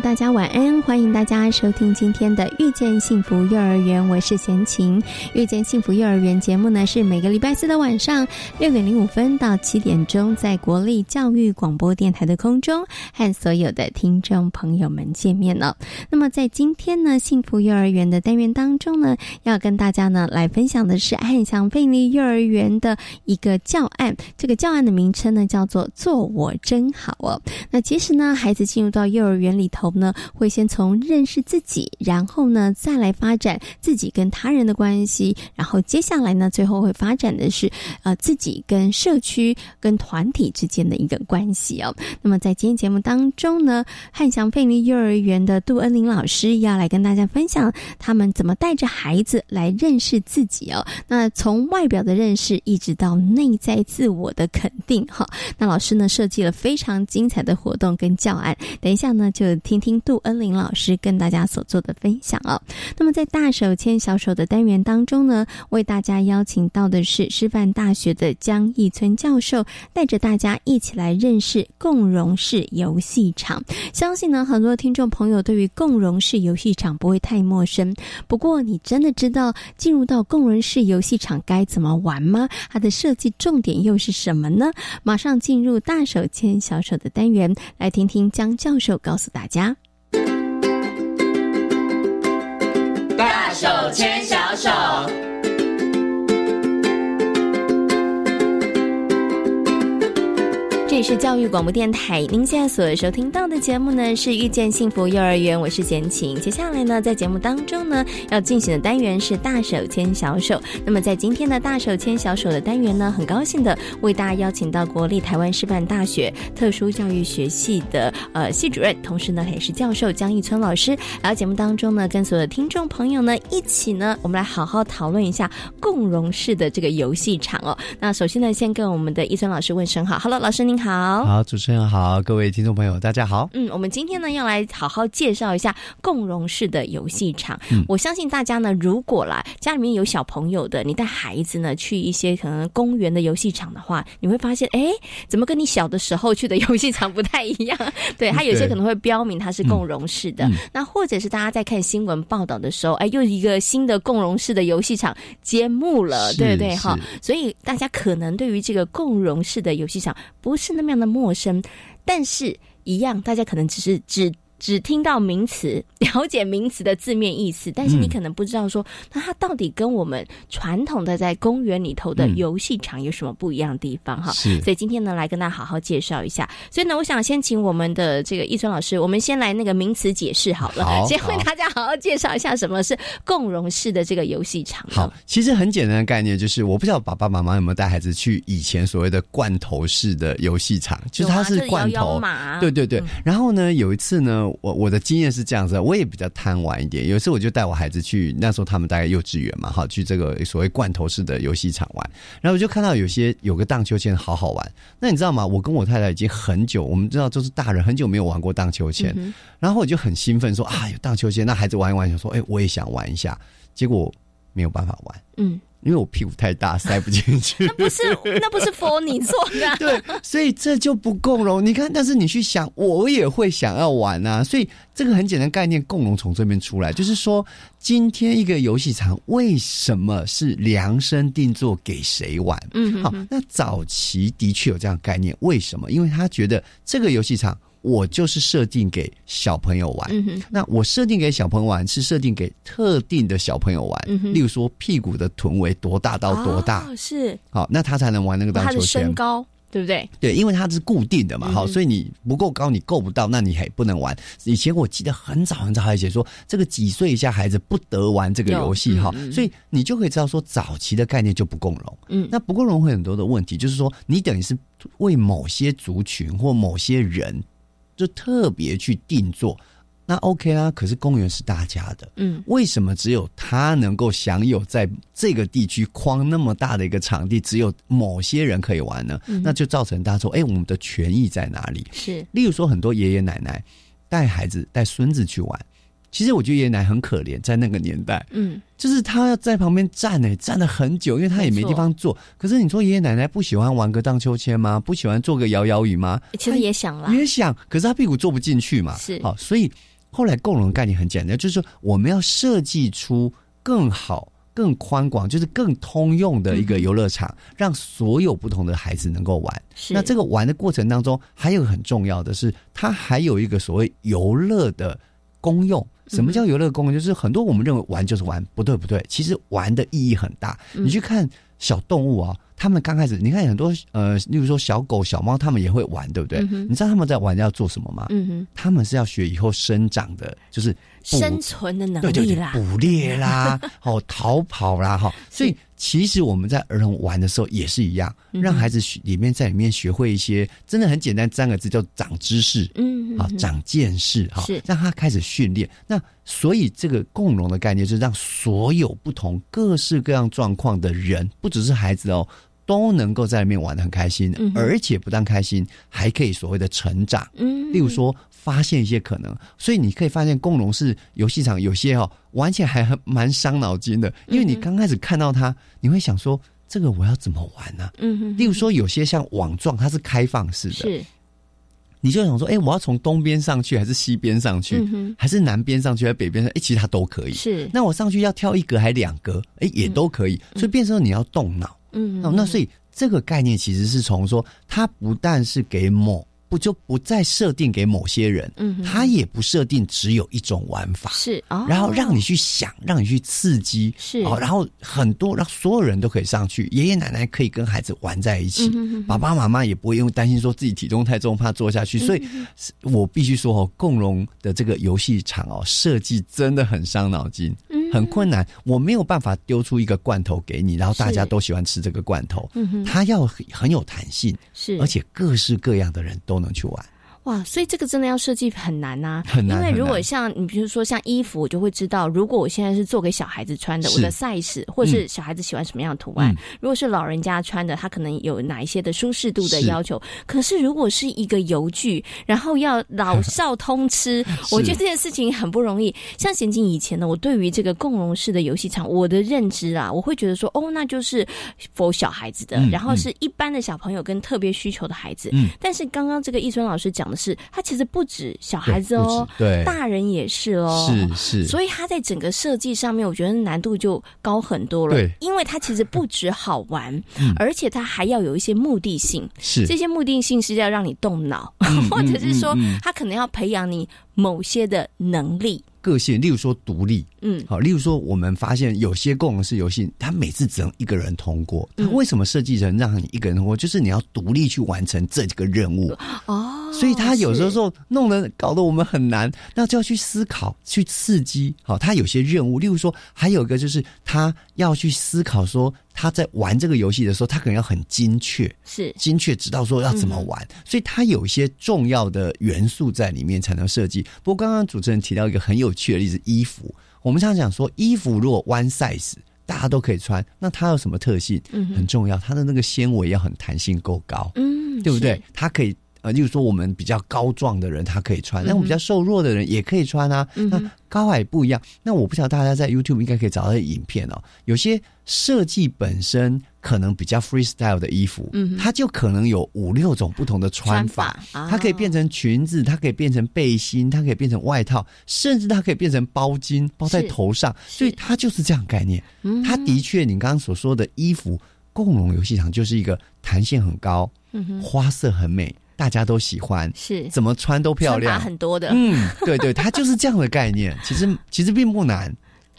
大家晚安，欢迎大家收听今天的《遇见幸福幼儿园》，我是贤琴。《遇见幸福幼儿园》节目呢是每个礼拜四的晚上六点零五分到七点钟，在国立教育广播电台的空中和所有的听众朋友们见面了。那么在今天呢，幸福幼儿园的单元当中呢，要跟大家呢来分享的是汉翔贝利幼儿园的一个教案。这个教案的名称呢叫做“做我真好”哦。那其实呢，孩子进入到幼儿园里头。头呢，会先从认识自己，然后呢，再来发展自己跟他人的关系，然后接下来呢，最后会发展的是呃自己跟社区、跟团体之间的一个关系哦。那么在今天节目当中呢，汉翔贝利幼儿园的杜恩玲老师要来跟大家分享他们怎么带着孩子来认识自己哦。那从外表的认识，一直到内在自我的肯定哈。那老师呢设计了非常精彩的活动跟教案，等一下呢就。听听杜恩玲老师跟大家所做的分享哦。那么在大手牵小手的单元当中呢，为大家邀请到的是师范大学的江义村教授，带着大家一起来认识共融式游戏场。相信呢，很多听众朋友对于共融式游戏场不会太陌生。不过，你真的知道进入到共融式游戏场该怎么玩吗？它的设计重点又是什么呢？马上进入大手牵小手的单元，来听听江教授告诉大家。手牵小手。是教育广播电台，您现在所收听到的节目呢是遇见幸福幼儿园，我是简晴。接下来呢，在节目当中呢要进行的单元是大手牵小手。那么在今天的大手牵小手的单元呢，很高兴的为大家邀请到国立台湾师范大学特殊教育学系的呃系主任，同时呢也是教授江一村老师。然后节目当中呢，跟所有的听众朋友呢一起呢，我们来好好讨论一下共融式的这个游戏场哦。那首先呢，先跟我们的一村老师问声好，Hello，老师您。好好，好主持人好，各位听众朋友，大家好。嗯，我们今天呢要来好好介绍一下共融式的游戏场。嗯，我相信大家呢，如果啦家里面有小朋友的，你带孩子呢去一些可能公园的游戏场的话，你会发现，哎，怎么跟你小的时候去的游戏场不太一样？对，它有些可能会标明它是共融式的。那或者是大家在看新闻报道的时候，哎，又一个新的共融式的游戏场揭幕了，对不对？哈，所以大家可能对于这个共融式的游戏场不是。那么样的陌生，但是一样，大家可能只是只。只听到名词，了解名词的字面意思，但是你可能不知道说，那它到底跟我们传统的在公园里头的游戏场有什么不一样的地方哈？是，所以今天呢，来跟大家好好介绍一下。所以呢，我想先请我们的这个易春老师，我们先来那个名词解释好了，先为大家好好介绍一下什么是共融式的这个游戏场。好，其实很简单的概念就是，我不知道爸爸妈妈有没有带孩子去以前所谓的罐头式的游戏场，就是它是罐头，对对对。然后呢，有一次呢。我我的经验是这样子，我也比较贪玩一点。有一次我就带我孩子去，那时候他们大概幼稚园嘛，哈，去这个所谓罐头式的游戏场玩。然后我就看到有些有个荡秋千，好好玩。那你知道吗？我跟我太太已经很久，我们知道都是大人，很久没有玩过荡秋千。然后我就很兴奋说啊，有荡秋千，那孩子玩一玩，想说哎，我也想玩一下。结果没有办法玩。嗯。因为我屁股太大，塞不进去。那不是，那不是佛你做的。对，所以这就不共融。你看，但是你去想，我也会想要玩啊。所以这个很简单概念，共融从这边出来，就是说，今天一个游戏场为什么是量身定做给谁玩？嗯，好，那早期的确有这样概念，为什么？因为他觉得这个游戏场。我就是设定给小朋友玩，那我设定给小朋友玩是设定给特定的小朋友玩，例如说屁股的臀围多大到多大是好，那他才能玩那个荡秋千。身高对不对？对，因为它是固定的嘛，好，所以你不够高，你够不到，那你还不能玩。以前我记得很早很早还写说，这个几岁以下孩子不得玩这个游戏哈，所以你就可以知道说，早期的概念就不共融。嗯，那不共融会很多的问题，就是说你等于是为某些族群或某些人就特别去定做。那 OK 啊，可是公园是大家的，嗯，为什么只有他能够享有在这个地区框那么大的一个场地，只有某些人可以玩呢？那就造成大家说，哎，我们的权益在哪里？是，例如说很多爷爷奶奶带孩子带孙子去玩，其实我觉得爷爷奶奶很可怜，在那个年代，嗯，就是他要在旁边站呢，站了很久，因为他也没地方坐。可是你说爷爷奶奶不喜欢玩个荡秋千吗？不喜欢做个摇摇椅吗？其实也想了，也想，可是他屁股坐不进去嘛，是，好，所以。后来共融概念很简单，就是说我们要设计出更好、更宽广，就是更通用的一个游乐场，让所有不同的孩子能够玩。那这个玩的过程当中，还有很重要的是，它还有一个所谓游乐的功用。什么叫游乐公园？就是很多我们认为玩就是玩，不对不对，其实玩的意义很大。你去看小动物啊。他们刚开始，你看很多呃，例如说小狗、小猫，他们也会玩，对不对？你知道他们在玩要做什么吗？嗯哼，他们是要学以后生长的，就是生存的能力啦，捕猎啦，哦，逃跑啦，哈。所以其实我们在儿童玩的时候也是一样，让孩子里面在里面学会一些真的很简单三个字叫长知识，嗯，好长见识，哈，让他开始训练。那所以这个共融的概念，就是让所有不同各式各样状况的人，不只是孩子哦。都能够在里面玩的很开心，而且不但开心，还可以所谓的成长。嗯，例如说发现一些可能，所以你可以发现共融是游戏场有些哦玩起来还很蛮伤脑筋的，因为你刚开始看到它，你会想说这个我要怎么玩呢？嗯哼，例如说有些像网状，它是开放式的，是，你就想说，哎，我要从东边上去，还是西边上去，还是南边上去，还是北边上？哎，其实它都可以。是，那我上去要跳一格还两格？哎，也都可以。所以变成你要动脑。嗯，那所以这个概念其实是从说，它不但是给某不就不再设定给某些人，嗯，它也不设定只有一种玩法，是，然后让你去想，让你去刺激，是，哦，然后很多让所有人都可以上去，爷爷奶奶可以跟孩子玩在一起，爸爸妈妈也不会因为担心说自己体重太重怕坐下去，所以我必须说哦，共融的这个游戏场哦设计真的很伤脑筋。很困难，我没有办法丢出一个罐头给你，然后大家都喜欢吃这个罐头。嗯哼，它要很有弹性，是，而且各式各样的人都能去玩。哇，所以这个真的要设计很难呐，很难。因为如果像你，比如说像衣服，我就会知道，如果我现在是做给小孩子穿的，我的 size 或是小孩子喜欢什么样的图案；如果是老人家穿的，他可能有哪一些的舒适度的要求。可是如果是一个游具，然后要老少通吃，我觉得这件事情很不容易。像贤静以前呢，我对于这个共融式的游戏场，我的认知啊，我会觉得说，哦，那就是否小孩子的，然后是一般的小朋友跟特别需求的孩子。嗯，但是刚刚这个易春老师讲。是，他其实不止小孩子哦，对，大人也是哦，是是，所以他在整个设计上面，我觉得难度就高很多了。对，因为它其实不止好玩，而且它还要有一些目的性，是。这些目的性是要让你动脑，或者是说它可能要培养你某些的能力。个性，例如说独立，嗯，好，例如说我们发现有些共融式游戏，它每次只能一个人通过，它为什么设计成让你一个人通过？就是你要独立去完成这几个任务哦，所以他有时候弄得搞得我们很难，那就要去思考，去刺激。好，他有些任务，例如说还有一个就是他要去思考说。他在玩这个游戏的时候，他可能要很精确，是精确知道说要怎么玩，所以他有一些重要的元素在里面才能设计。不过刚刚主持人提到一个很有趣的例子，衣服，我们常讲说衣服如果 one size 大家都可以穿，那它有什么特性？嗯，很重要，它的那个纤维要很弹性够高，嗯，对不对？它可以。呃，例如说我们比较高壮的人，他可以穿；那我们比较瘦弱的人也可以穿啊。那高矮不一样。那我不晓得大家在 YouTube 应该可以找到影片哦。有些设计本身可能比较 freestyle 的衣服，嗯，它就可能有五六种不同的穿法。它可以变成裙子，它可以变成背心，它可以变成外套，甚至它可以变成包巾，包在头上。所以它就是这样概念。它的确，你刚刚所说的衣服共融游戏场就是一个弹性很高，花色很美。大家都喜欢，是。怎么穿都漂亮，很多的，嗯，对对，它就是这样的概念。其实其实并不难，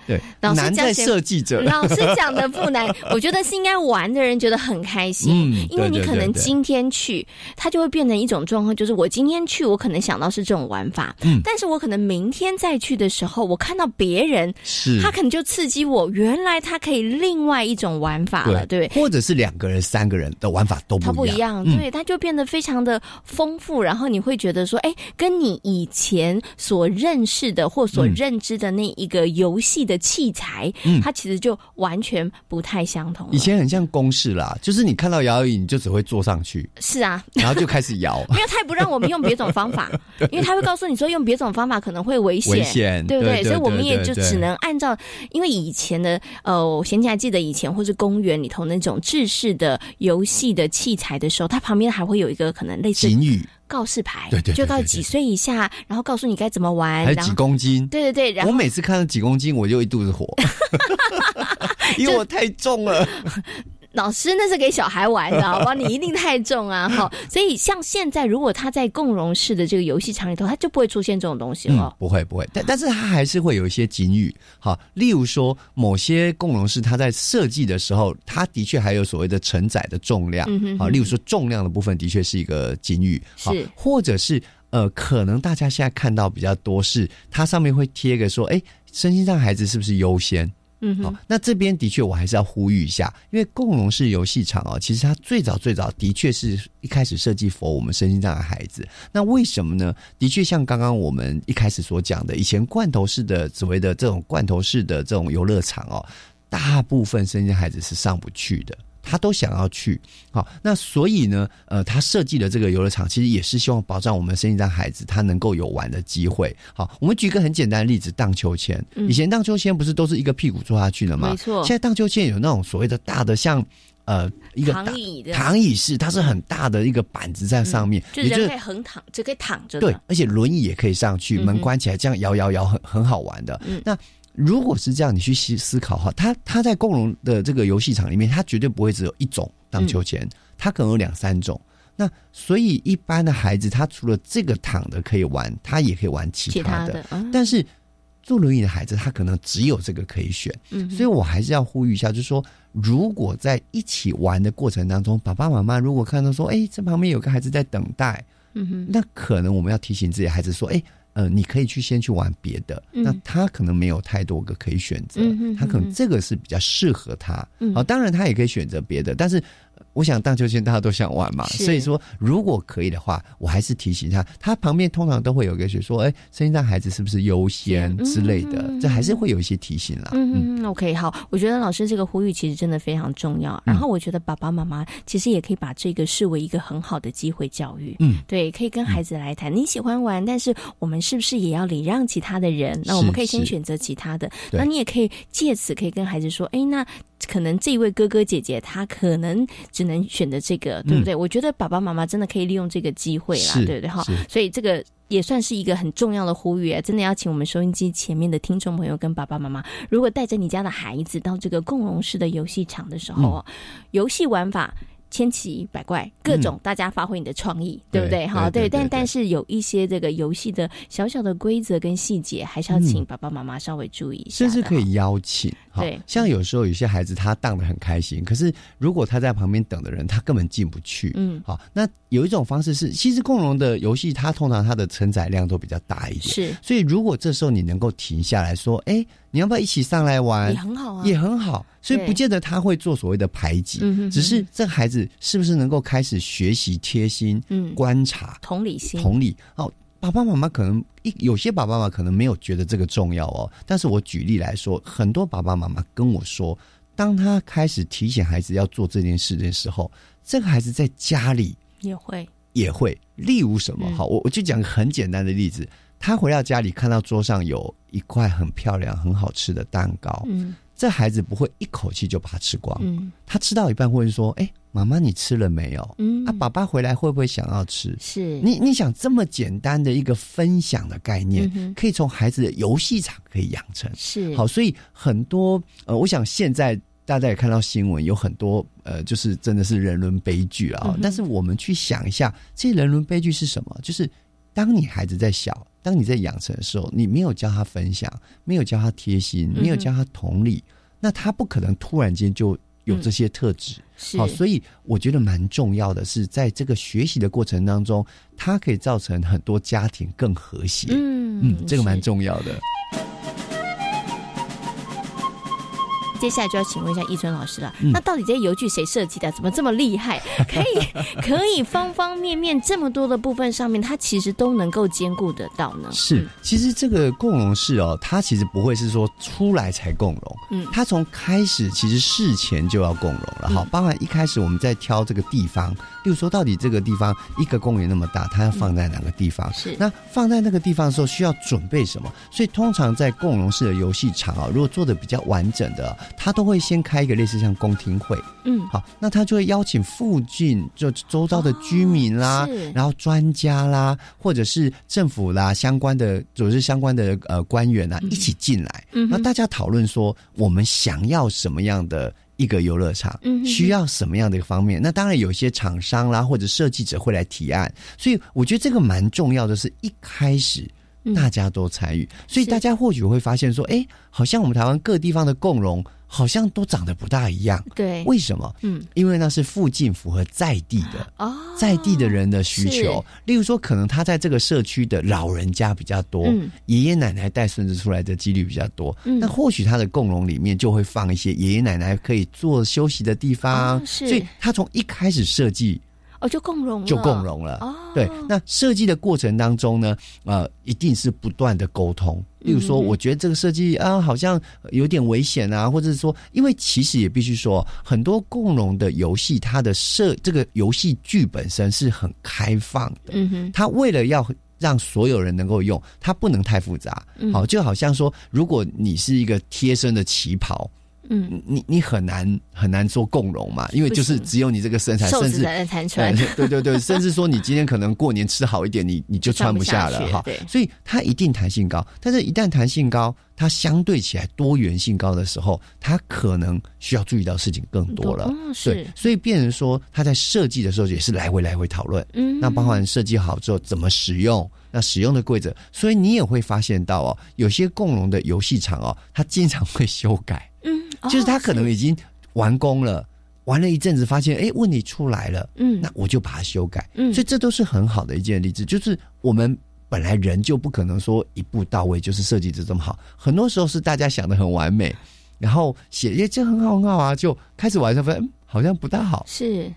对，难在设计者。老师讲的不难，我觉得是应该玩的人觉得很开心，嗯，因为你可能今天去，它就会变成一种状况，就是我今天去，我可能想到是这种玩法，嗯，但是我可能明天再去的时候，我看到别人，是，他可能就刺激我，原来他可以另外一种玩法了，对，或者是两个人、三个人的玩法都不一样，对，它就变得非常的丰富，然后你会觉得说，哎，跟你以前所认识的或所认知的那一个游戏的器材，嗯，它其实就完全不太相同。以前很像公式啦，就是你看到摇椅，你就只会坐上去，是啊，然后就开始摇。因为他也不让我们用别种方法，因为他会告诉你说用别种方法可能会危险，危险，对不对？所以我们也就只能按照，因为以前的呃，我现在还记得以前或是公园里头那种制式的游戏的器材的时候，它旁边还会有一个可能类似警语。告示牌，对对，就告几岁以下，然后告诉你该怎么玩，还有几公斤，对对对。然后我每次看到几公斤，我就一肚子火，因为我太重了。老师，那是给小孩玩的，好吧？你一定太重啊！哈，所以像现在，如果他在共融式的这个游戏场里头，他就不会出现这种东西了。不会，不会。但但是他还是会有一些警语，好，例如说某些共融式，它在设计的时候，它的确还有所谓的承载的重量，好，例如说重量的部分的确是一个警语，是，或者是呃，可能大家现在看到比较多是它上面会贴个说，哎，身心障孩子是不是优先？嗯，好，那这边的确我还是要呼吁一下，因为共融式游戏场哦，其实它最早最早的确是一开始设计佛我们身心障碍孩子。那为什么呢？的确像刚刚我们一开始所讲的，以前罐头式的所谓的这种罐头式的这种游乐场哦，大部分身心孩子是上不去的。他都想要去，好，那所以呢，呃，他设计的这个游乐场其实也是希望保障我们身心障孩子他能够有玩的机会。好，我们举一个很简单的例子，荡秋千。以前荡秋千不是都是一个屁股坐下去的吗？没错。现在荡秋千有那种所谓的大的，像呃一个躺椅的躺椅式，它是很大的一个板子在上面，就人可以横躺，就可以躺着。对，而且轮椅也可以上去，门关起来这样摇摇摇，很很好玩的。嗯那如果是这样，你去思思考哈，他他在共融的这个游戏场里面，他绝对不会只有一种荡秋千，他可能有两三种。那所以一般的孩子，他除了这个躺的可以玩，他也可以玩其他的。但是坐轮椅的孩子，他可能只有这个可以选。嗯，所以我还是要呼吁一下，就是说，如果在一起玩的过程当中，爸爸妈妈如果看到说，哎，这旁边有个孩子在等待，嗯哼，那可能我们要提醒自己孩子说，哎。呃，你可以去先去玩别的，那他可能没有太多个可以选择，他可能这个是比较适合他。好，当然他也可以选择别的，但是。我想荡秋千大家都想玩嘛，所以说如果可以的话，我还是提醒他，他旁边通常都会有个学说，哎，声音障孩子是不是优先之类的，这还是会有一些提醒啦。嗯嗯，OK，好，我觉得老师这个呼吁其实真的非常重要。然后我觉得爸爸妈妈其实也可以把这个视为一个很好的机会教育。嗯，对，可以跟孩子来谈，你喜欢玩，但是我们是不是也要礼让其他的人？那我们可以先选择其他的。那你也可以借此可以跟孩子说，哎，那。可能这一位哥哥姐姐他可能只能选择这个，对不对？我觉得爸爸妈妈真的可以利用这个机会啦，对不对？哈，所以这个也算是一个很重要的呼吁，真的要请我们收音机前面的听众朋友跟爸爸妈妈，如果带着你家的孩子到这个共融式的游戏场的时候，游戏玩法。千奇百怪，各种大家发挥你的创意，对不对？好，对，但但是有一些这个游戏的小小的规则跟细节，还是要请爸爸妈妈稍微注意一下。甚至可以邀请，对，像有时候有些孩子他荡的很开心，可是如果他在旁边等的人，他根本进不去。嗯，好，那有一种方式是，其实共融的游戏，它通常它的承载量都比较大一点，是。所以如果这时候你能够停下来说，哎。你要不要一起上来玩？也很好啊，也很好。所以不见得他会做所谓的排挤，只是这孩子是不是能够开始学习贴心、观察、同理心、同理。哦，爸爸妈妈可能一有些爸爸妈妈可能没有觉得这个重要哦。但是我举例来说，很多爸爸妈妈跟我说，当他开始提醒孩子要做这件事的时候，这个孩子在家里也会也会。例如什么？好，我我就讲个很简单的例子。他回到家里，看到桌上有一块很漂亮、很好吃的蛋糕。嗯，这孩子不会一口气就把它吃光。嗯，他吃到一半会说：“哎，妈妈，你吃了没有？”嗯，啊，爸爸回来会不会想要吃？是你，你想这么简单的一个分享的概念，可以从孩子的游戏场可以养成。是好，所以很多呃，我想现在大家也看到新闻，有很多呃，就是真的是人伦悲剧啊。但是我们去想一下，这人伦悲剧是什么？就是当你孩子在小。当你在养成的时候，你没有教他分享，没有教他贴心，没有教他同理，那他不可能突然间就有这些特质。好，所以我觉得蛮重要的是，在这个学习的过程当中，它可以造成很多家庭更和谐。嗯嗯，这个蛮重要的。接下来就要请问一下易春老师了，那到底这些油具谁设计的？怎么这么厉害？可以可以方方面面这么多的部分上面，它其实都能够兼顾得到呢？是，其实这个共融式哦，它其实不会是说出来才共融，嗯，它从开始其实事前就要共融了。好，包含一开始我们在挑这个地方，例如说到底这个地方一个公园那么大，它要放在哪个地方？是，那放在那个地方的时候需要准备什么？所以通常在共融式的游戏场啊，如果做的比较完整的。他都会先开一个类似像公听会，嗯，好，那他就会邀请附近就周遭的居民啦，然后专家啦，或者是政府啦相关的组织相关的呃官员啊一起进来，嗯，那大家讨论说我们想要什么样的一个游乐场，嗯，需要什么样的一个方面？那当然有些厂商啦或者设计者会来提案，所以我觉得这个蛮重要的，是一开始。大家都参与，所以大家或许会发现说，哎，好像我们台湾各地方的共融好像都长得不大一样。对，为什么？嗯，因为那是附近符合在地的哦，在地的人的需求。例如说，可能他在这个社区的老人家比较多，爷爷奶奶带孙子出来的几率比较多。那或许他的共荣里面就会放一些爷爷奶奶可以坐休息的地方。所以他从一开始设计。哦，就共融了，就共融了。哦，对，那设计的过程当中呢，呃，一定是不断的沟通。例如说，我觉得这个设计啊，好像有点危险啊，或者是说，因为其实也必须说，很多共融的游戏，它的设这个游戏剧本身是很开放的。嗯哼，它为了要让所有人能够用，它不能太复杂。好，就好像说，如果你是一个贴身的旗袍。嗯，你你很难很难做共融嘛，因为就是只有你这个身材，甚至对对对，甚至说你今天可能过年吃好一点，你你就穿不下了哈。所以它一定弹性高，但是一旦弹性高，它相对起来多元性高的时候，它可能需要注意到事情更多了。对，所以变成说他在设计的时候也是来回来回讨论。嗯，那包含设计好之后怎么使用，那使用的规则，所以你也会发现到哦，有些共融的游戏场哦，它经常会修改。嗯。就是他可能已经完工了，玩了一阵子，发现哎问题出来了，嗯，那我就把它修改，嗯，所以这都是很好的一件例子。就是我们本来人就不可能说一步到位，就是设计的这么好，很多时候是大家想的很完美，然后写耶这很好很好啊，就开始玩的发现好像不大好，是。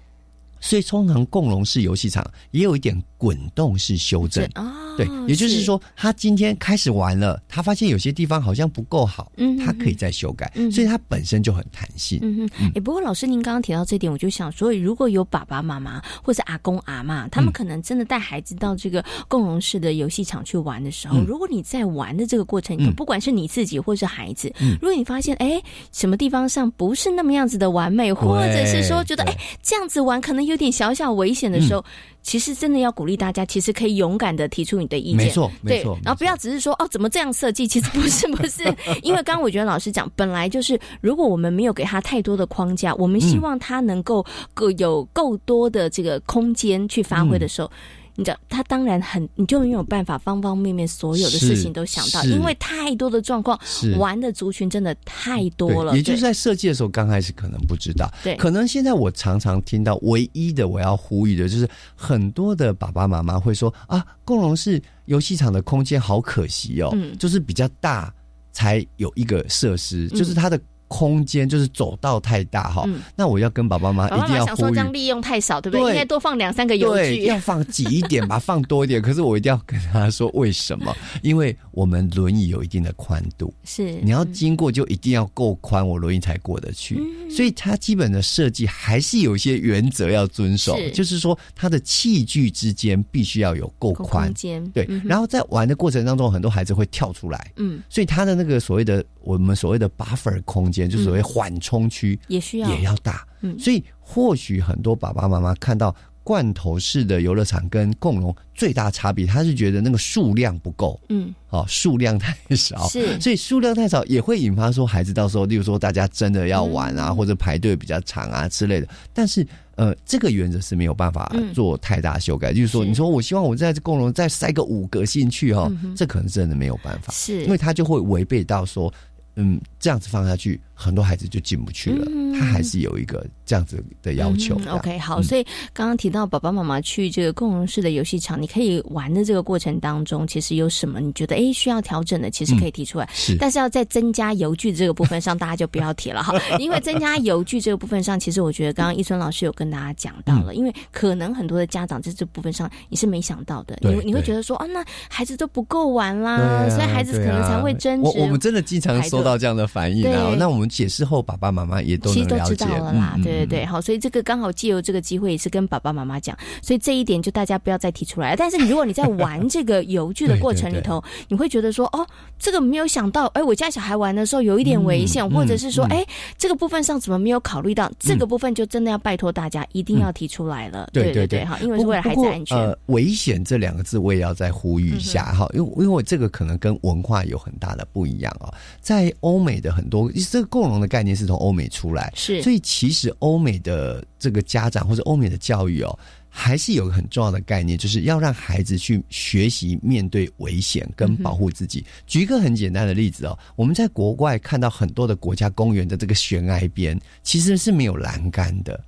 所以通常共融式游戏场也有一点滚动式修正。对，也就是说，他今天开始玩了，他发现有些地方好像不够好，嗯，他可以再修改，所以它本身就很弹性。嗯哼，哎，不过老师您刚刚提到这点，我就想说，如果有爸爸妈妈或者阿公阿妈，他们可能真的带孩子到这个共融式的游戏场去玩的时候，如果你在玩的这个过程，不管是你自己或是孩子，如果你发现哎什么地方上不是那么样子的完美，或者是说觉得哎这样子玩可能有点小小危险的时候。其实真的要鼓励大家，其实可以勇敢的提出你的意见，没错，没错。然后不要只是说哦，怎么这样设计？其实 不是，不是。因为刚刚我觉得老师讲，本来就是如果我们没有给他太多的框架，我们希望他能够够有够多的这个空间去发挥的时候。你知道，他当然很，你就没有办法方方面面所有的事情都想到，因为太多的状况，玩的族群真的太多了。也就是在设计的时候，刚开始可能不知道，对，可能现在我常常听到，唯一的我要呼吁的就是，很多的爸爸妈妈会说啊，共融是游戏场的空间好可惜哦，就是比较大才有一个设施，就是它的。空间就是走道太大哈，那我要跟爸爸妈妈一定要想说这样利用太少，对不对？应该多放两三个游具，要放挤一点吧，放多一点。可是我一定要跟他说为什么？因为我们轮椅有一定的宽度，是你要经过就一定要够宽，我轮椅才过得去。所以它基本的设计还是有一些原则要遵守，就是说它的器具之间必须要有够宽，对。然后在玩的过程当中，很多孩子会跳出来，嗯，所以他的那个所谓的我们所谓的 buffer 空间。就所谓缓冲区也需要。也要大，嗯，所以或许很多爸爸妈妈看到罐头式的游乐场跟共融最大差别，他是觉得那个数量不够，嗯，哦，数量太少，是，所以数量太少也会引发说孩子到时候，例如说大家真的要玩啊，或者排队比较长啊之类的。但是，呃，这个原则是没有办法做太大修改，就是说，你说我希望我在这共融再塞个五个进去哈，这可能真的没有办法，是。因为他就会违背到说。嗯，这样子放下去，很多孩子就进不去了。他还是有一个这样子的要求。OK，好，所以刚刚提到爸爸妈妈去这个共融式的游戏场，你可以玩的这个过程当中，其实有什么你觉得哎需要调整的，其实可以提出来。是，但是要在增加游具这个部分上，大家就不要提了哈。因为增加游具这个部分上，其实我觉得刚刚一春老师有跟大家讲到了，因为可能很多的家长在这部分上你是没想到的，你你会觉得说啊，那孩子都不够玩啦，所以孩子可能才会争执。我我们真的经常收。到这样的反应啊，那我们解释后，爸爸妈妈也都其实都知道了啦。对对对，好，所以这个刚好借由这个机会，也是跟爸爸妈妈讲，所以这一点就大家不要再提出来。但是如果你在玩这个游具的 过程里头，你会觉得说，哦，这个没有想到，哎，我家小孩玩的时候有一点危险，或者是说，哎，这个部分上怎么没有考虑到？这个部分就真的要拜托大家一定要提出来了。对对对，哈，因为是为了孩子安全。呃，危险这两个字我也要再呼吁一下哈，因为因为这个可能跟文化有很大的不一样啊，在欧美的很多。这个共融的概念是从欧美出来，是，所以其实欧美的这个家长或者欧美的教育哦，还是有个很重要的概念，就是要让孩子去学习面对危险跟保护自己。举一个很简单的例子哦，我们在国外看到很多的国家公园的这个悬崖边其实是没有栏杆的，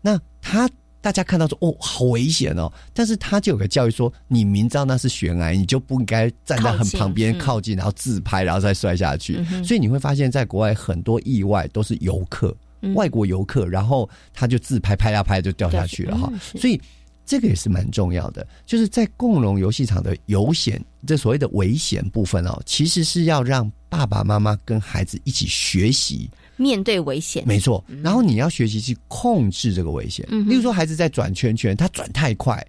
那他。大家看到说哦，好危险哦！但是他就有个教育说，你明知道那是悬崖，你就不应该站在很旁边靠近，然后自拍，然后再摔下去。所以你会发现在国外很多意外都是游客，外国游客，然后他就自拍，拍呀拍就掉下去了哈。所以这个也是蛮重要的，就是在共融游戏场的游险，这所谓的危险部分哦，其实是要让爸爸妈妈跟孩子一起学习。面对危险，没错。然后你要学习去控制这个危险。例如说，孩子在转圈圈，他转太快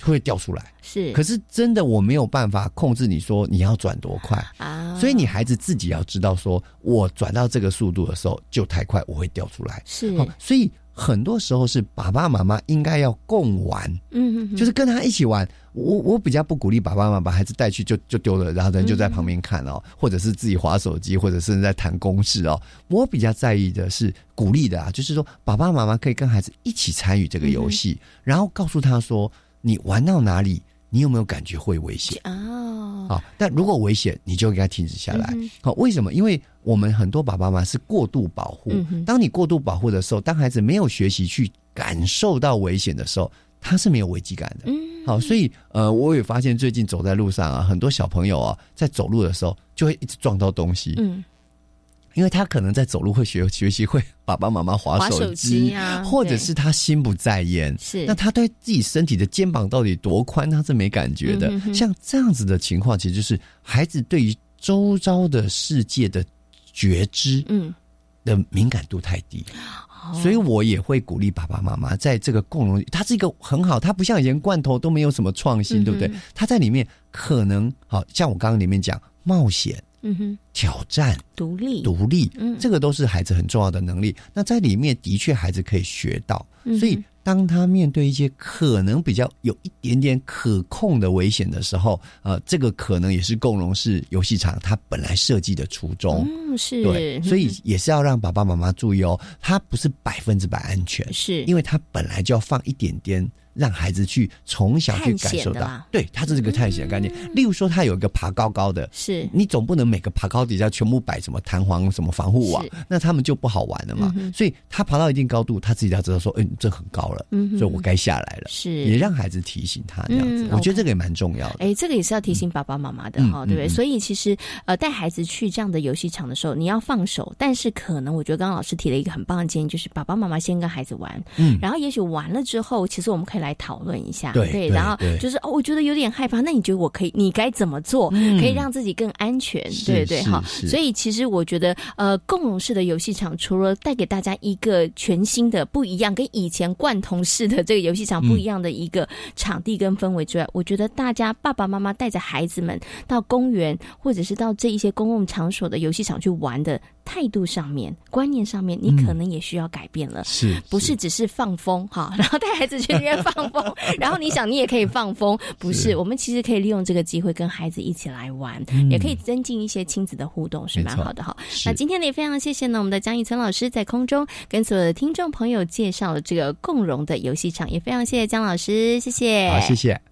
会掉出来。是，可是真的我没有办法控制你说你要转多快啊。所以你孩子自己要知道，说我转到这个速度的时候就太快，我会掉出来。是，所以。很多时候是爸爸妈妈应该要共玩，嗯，就是跟他一起玩。我我比较不鼓励爸爸妈妈把孩子带去就就丢了，然后人就在旁边看哦，或者是自己划手机，或者甚至在谈公事哦。我比较在意的是鼓励的啊，就是说爸爸妈妈可以跟孩子一起参与这个游戏，然后告诉他说你玩到哪里。你有没有感觉会危险哦？好，但如果危险，你就应该停止下来。好，为什么？因为我们很多爸爸妈妈是过度保护。当你过度保护的时候，当孩子没有学习去感受到危险的时候，他是没有危机感的。好，所以呃，我也发现最近走在路上啊，很多小朋友啊，在走路的时候就会一直撞到东西。嗯。因为他可能在走路会学学习会爸爸妈妈划手机啊，或者是他心不在焉，是那他对自己身体的肩膀到底多宽，他是没感觉的。像这样子的情况，其实就是孩子对于周遭的世界的觉知，嗯，的敏感度太低。所以我也会鼓励爸爸妈妈在这个共融，它是一个很好，它不像以前罐头都没有什么创新，对不对？它在里面可能好像我刚刚里面讲冒险。嗯哼，挑战、独立、独立，嗯，这个都是孩子很重要的能力。那在里面的确孩子可以学到，所以当他面对一些可能比较有一点点可控的危险的时候，呃，这个可能也是共融式游戏场它本来设计的初衷。嗯，是。对，所以也是要让爸爸妈妈注意哦，它不是百分之百安全，是。因为它本来就要放一点点。让孩子去从小去感受到，对，它这是个探险的概念。例如说，他有一个爬高高的，是你总不能每个爬高底下全部摆什么弹簧、什么防护网，那他们就不好玩了嘛。所以他爬到一定高度，他自己要知道说，嗯，这很高了，嗯所以我该下来了。是也让孩子提醒他这样子，我觉得这个也蛮重要的。哎，这个也是要提醒爸爸妈妈的哈，对不对？所以其实呃，带孩子去这样的游戏场的时候，你要放手，但是可能我觉得刚刚老师提了一个很棒的建议，就是爸爸妈妈先跟孩子玩，嗯，然后也许玩了之后，其实我们可以来讨论一下。对，然后就是哦，我觉得有点害怕。那你觉得我可以？你该怎么做可以让自己更安全？对对哈。所以其实我觉得，呃，共融式的游戏场除了带给大家一个全新的、不一样，跟以前贯通式的这个游戏场不一样的一个场地跟氛围之外，我觉得大家爸爸妈妈带着孩子们到公园或者是到这一些公共场所的游戏场去玩的。态度上面、观念上面，你可能也需要改变了，是不是只是放风哈？然后带孩子去那边放风，然后你想你也可以放风，不是？我们其实可以利用这个机会跟孩子一起来玩，也可以增进一些亲子的互动，是蛮好的哈。那今天呢也非常谢谢呢我们的江一岑老师在空中跟所有的听众朋友介绍了这个共融的游戏场，也非常谢谢江老师，谢谢，好，谢谢。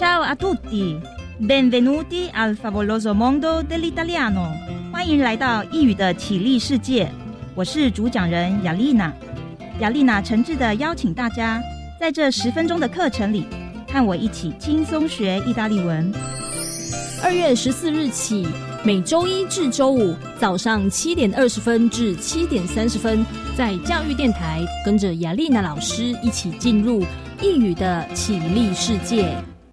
Ciao a tutti, benvenuti al favoloso mondo dell'italiano。欢迎来到异语的体力世界。我是主讲人雅丽娜。雅丽娜诚挚的邀请大家，在这十分钟的课程里，和我一起轻松学意大利文。二月十四日起，每周一至周五早上七点二十分至七点三十分，在教育电台，跟着雅丽娜老师一起进入异语的体力世界。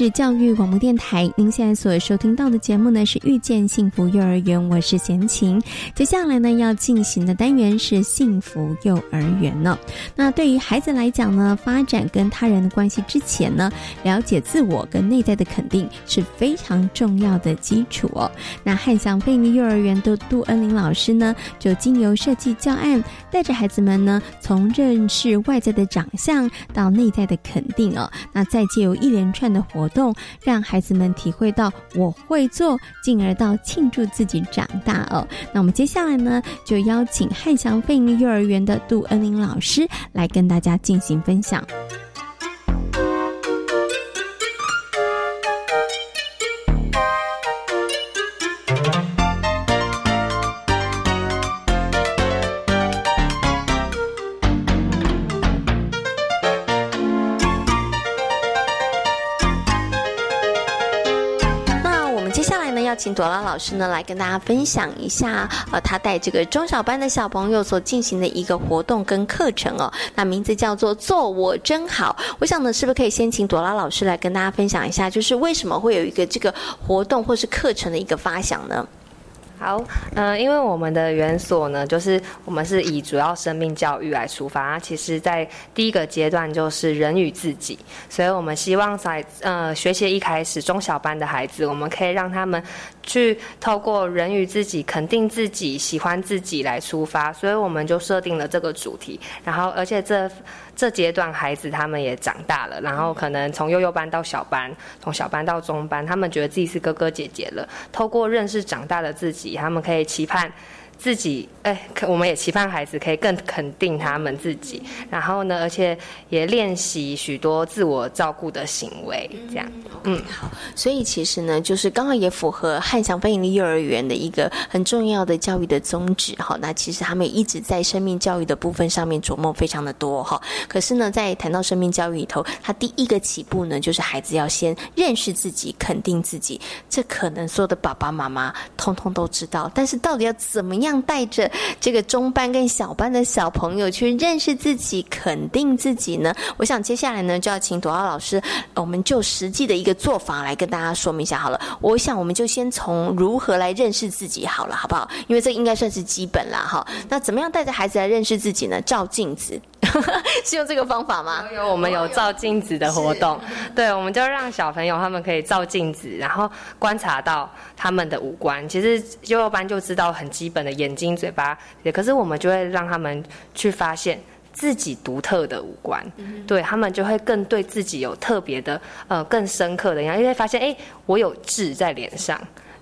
是教育广播电台，您现在所收听到的节目呢是遇见幸福幼儿园，我是贤琴。接下来呢要进行的单元是幸福幼儿园呢。那对于孩子来讲呢，发展跟他人的关系之前呢，了解自我跟内在的肯定是非常重要的基础哦。那汉翔飞利幼儿园的杜恩玲老师呢，就经由设计教案，带着孩子们呢，从认识外在的长相到内在的肯定哦。那再借由一连串的活。动让孩子们体会到我会做，进而到庆祝自己长大哦。那我们接下来呢，就邀请汉翔飞鹰幼儿园的杜恩玲老师来跟大家进行分享。朵拉老师呢来跟大家分享一下，呃，他带这个中小班的小朋友所进行的一个活动跟课程哦。那名字叫做“做我真好”。我想呢，是不是可以先请朵拉老师来跟大家分享一下，就是为什么会有一个这个活动或是课程的一个发想呢？好，嗯，因为我们的园所呢，就是我们是以主要生命教育来出发。其实，在第一个阶段就是人与自己，所以我们希望在呃学习一开始，中小班的孩子，我们可以让他们去透过人与自己、肯定自己、喜欢自己来出发。所以我们就设定了这个主题。然后，而且这。这阶段孩子他们也长大了，然后可能从幼幼班到小班，从小班到中班，他们觉得自己是哥哥姐姐了。透过认识长大的自己，他们可以期盼自己，哎，我们也期盼孩子可以更肯定他们自己，然后呢，而且也练习许多自我照顾的行为，这样。嗯，好。所以其实呢，就是刚好也符合汉翔飞营利幼儿园的一个很重要的教育的宗旨。哈，那其实他们一直在生命教育的部分上面琢磨非常的多。哈，可是呢，在谈到生命教育里头，他第一个起步呢，就是孩子要先认识自己，肯定自己。这可能所有的爸爸妈妈通通都知道，但是到底要怎么样？带着这个中班跟小班的小朋友去认识自己、肯定自己呢？我想接下来呢，就要请朵奥老师，我们就实际的一个做法来跟大家说明一下好了。我想我们就先从如何来认识自己好了，好不好？因为这应该算是基本啦，哈。那怎么样带着孩子来认识自己呢？照镜子。是用这个方法吗？有，我们有照镜子的活动。对，我们就让小朋友他们可以照镜子，然后观察到他们的五官。其实幼儿班就知道很基本的眼睛、嘴巴，可是我们就会让他们去发现自己独特的五官。对他们就会更对自己有特别的呃更深刻的印象，因为发现哎，我有痣在脸上。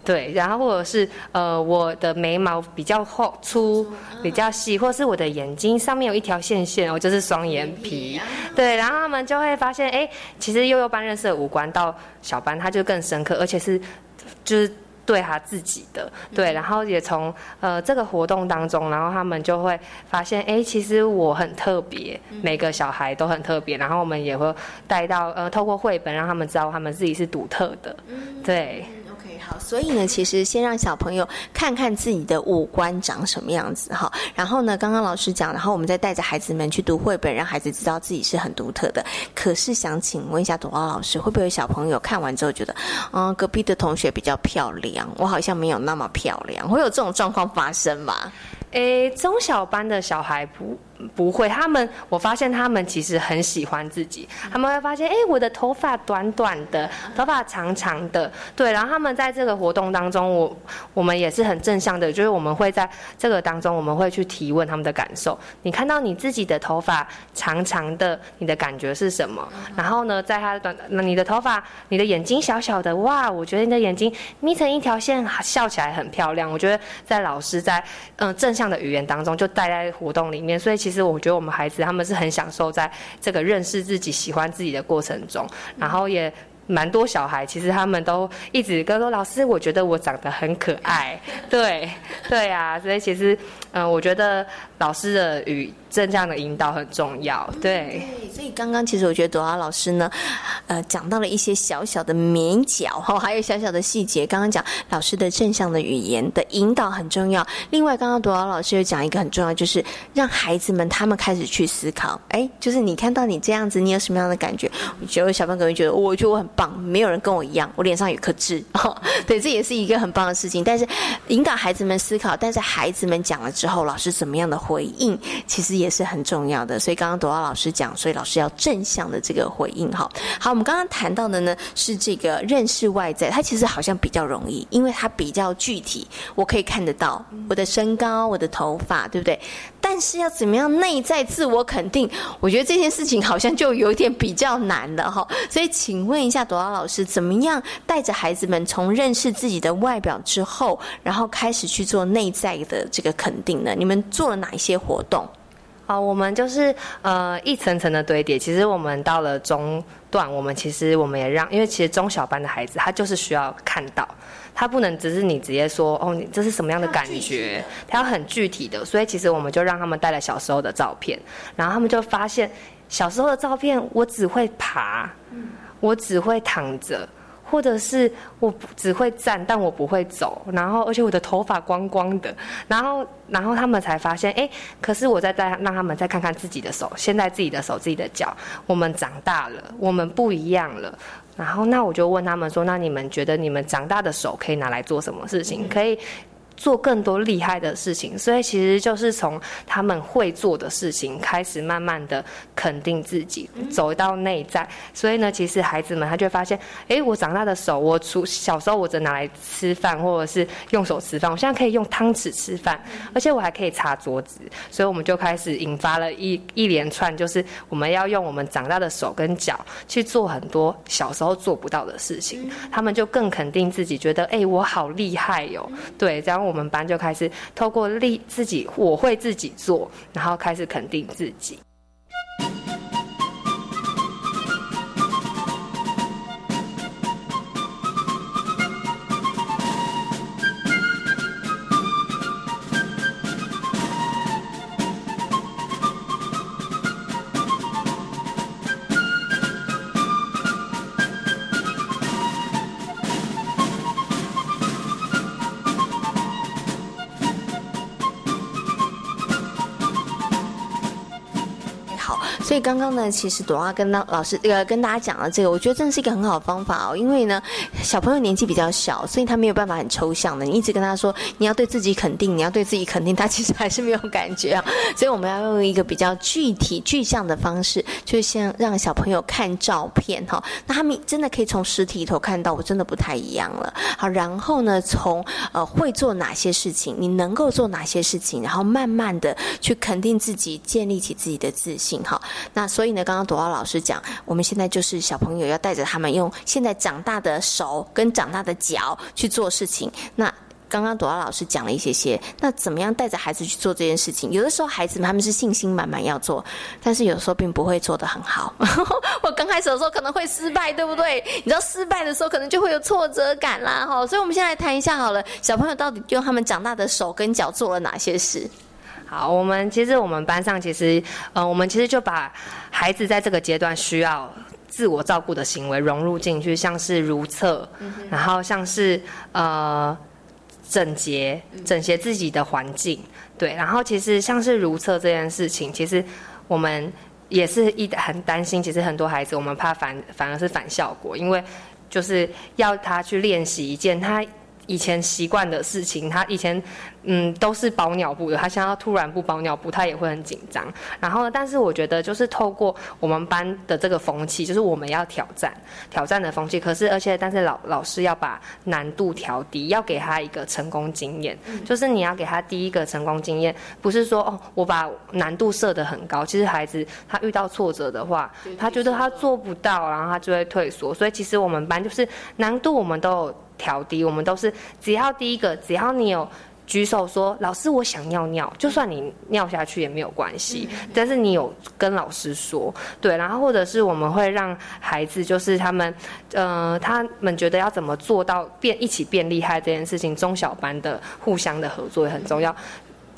对，然后或者是呃，我的眉毛比较厚粗，比较细，或是我的眼睛上面有一条线线，我就是双眼皮。对，然后他们就会发现，哎，其实幼幼班认识的五官到小班，他就更深刻，而且是就是对他自己的。对，然后也从呃这个活动当中，然后他们就会发现，哎，其实我很特别，每个小孩都很特别。然后我们也会带到呃，透过绘本让他们知道他们自己是独特的。对。好，所以呢，其实先让小朋友看看自己的五官长什么样子哈。然后呢，刚刚老师讲，然后我们再带着孩子们去读绘本，让孩子知道自己是很独特的。可是想请问一下朵花老师，会不会有小朋友看完之后觉得，嗯，隔壁的同学比较漂亮，我好像没有那么漂亮，会有这种状况发生吗？诶，中小班的小孩不。不会，他们我发现他们其实很喜欢自己。他们会发现，哎，我的头发短短的，头发长长的，对。然后他们在这个活动当中，我我们也是很正向的，就是我们会在这个当中，我们会去提问他们的感受。你看到你自己的头发长长的，你的感觉是什么？然后呢，在他的短，那你的头发，你的眼睛小小的，哇，我觉得你的眼睛眯成一条线，笑起来很漂亮。我觉得在老师在嗯正向的语言当中，就待在活动里面，所以其实其实我觉得我们孩子他们是很享受在这个认识自己、喜欢自己的过程中，然后也蛮多小孩，其实他们都一直跟说：“老师，我觉得我长得很可爱。”对，对啊，所以其实，嗯，我觉得老师的语。正向的引导很重要，对。对，所以刚刚其实我觉得朵拉老师呢，呃，讲到了一些小小的美角哈，还有小小的细节。刚刚讲老师的正向的语言的引导很重要。另外，刚刚朵拉老师又讲一个很重要，就是让孩子们他们开始去思考。哎，就是你看到你这样子，你有什么样的感觉？我觉得小朋友可能觉得，我觉得我很棒，没有人跟我一样，我脸上有颗痣。哦 对，这也是一个很棒的事情。但是引导孩子们思考，但是孩子们讲了之后，老师怎么样的回应，其实。也是很重要的，所以刚刚朵拉老师讲，所以老师要正向的这个回应哈。好，我们刚刚谈到的呢是这个认识外在，它其实好像比较容易，因为它比较具体，我可以看得到我的身高、我的头发，对不对？但是要怎么样内在自我肯定，我觉得这件事情好像就有点比较难了哈。所以请问一下朵拉老师，怎么样带着孩子们从认识自己的外表之后，然后开始去做内在的这个肯定呢？你们做了哪一些活动？好，我们就是呃一层层的堆叠。其实我们到了中段，我们其实我们也让，因为其实中小班的孩子他就是需要看到，他不能只是你直接说哦，你这是什么样的感觉，他要很具体的。所以其实我们就让他们带了小时候的照片，然后他们就发现小时候的照片，我只会爬，我只会躺着。或者是我只会站，但我不会走，然后而且我的头发光光的，然后然后他们才发现，哎，可是我再再让他们再看看自己的手，现在自己的手、自己的脚，我们长大了，我们不一样了。然后那我就问他们说，那你们觉得你们长大的手可以拿来做什么事情？可以。做更多厉害的事情，所以其实就是从他们会做的事情开始，慢慢的肯定自己，走到内在。所以呢，其实孩子们他就发现，哎，我长大的手，我除小时候我只拿来吃饭或者是用手吃饭，我现在可以用汤匙吃饭，而且我还可以擦桌子。所以我们就开始引发了一一连串，就是我们要用我们长大的手跟脚去做很多小时候做不到的事情。他们就更肯定自己，觉得哎，我好厉害哟。对，然后。我们班就开始透过立自己，我会自己做，然后开始肯定自己。所以刚刚呢，其实朵拉跟老老师呃跟大家讲了这个，我觉得真的是一个很好的方法哦。因为呢，小朋友年纪比较小，所以他没有办法很抽象的。你一直跟他说你要对自己肯定，你要对自己肯定，他其实还是没有感觉啊。所以我们要用一个比较具体具象的方式，就是先让小朋友看照片哈。那他们真的可以从实体里头看到，我真的不太一样了。好，然后呢，从呃会做哪些事情，你能够做哪些事情，然后慢慢的去肯定自己，建立起自己的自信哈。那所以呢，刚刚朵拉老师讲，我们现在就是小朋友要带着他们用现在长大的手跟长大的脚去做事情。那刚刚朵拉老师讲了一些些，那怎么样带着孩子去做这件事情？有的时候孩子们他们是信心满满要做，但是有时候并不会做得很好。我刚开始的时候可能会失败，对不对？你知道失败的时候可能就会有挫折感啦，哈。所以我们先来谈一下好了，小朋友到底用他们长大的手跟脚做了哪些事？好，我们其实我们班上其实，呃，我们其实就把孩子在这个阶段需要自我照顾的行为融入进去，像是如厕，然后像是呃整洁、整洁自己的环境，对，然后其实像是如厕这件事情，其实我们也是一很担心，其实很多孩子我们怕反反而是反效果，因为就是要他去练习一件他。以前习惯的事情，他以前嗯都是包尿布的，他现在突然不包尿布，他也会很紧张。然后，但是我觉得就是透过我们班的这个风气，就是我们要挑战挑战的风气。可是，而且但是老老师要把难度调低，要给他一个成功经验。就是你要给他第一个成功经验，不是说哦我把难度设得很高。其实孩子他遇到挫折的话，他觉得他做不到，然后他就会退缩。所以其实我们班就是难度我们都有。调低，我们都是只要第一个，只要你有举手说老师我想尿尿，就算你尿下去也没有关系，但是你有跟老师说，对，然后或者是我们会让孩子就是他们，呃，他们觉得要怎么做到变一起变厉害这件事情，中小班的互相的合作也很重要。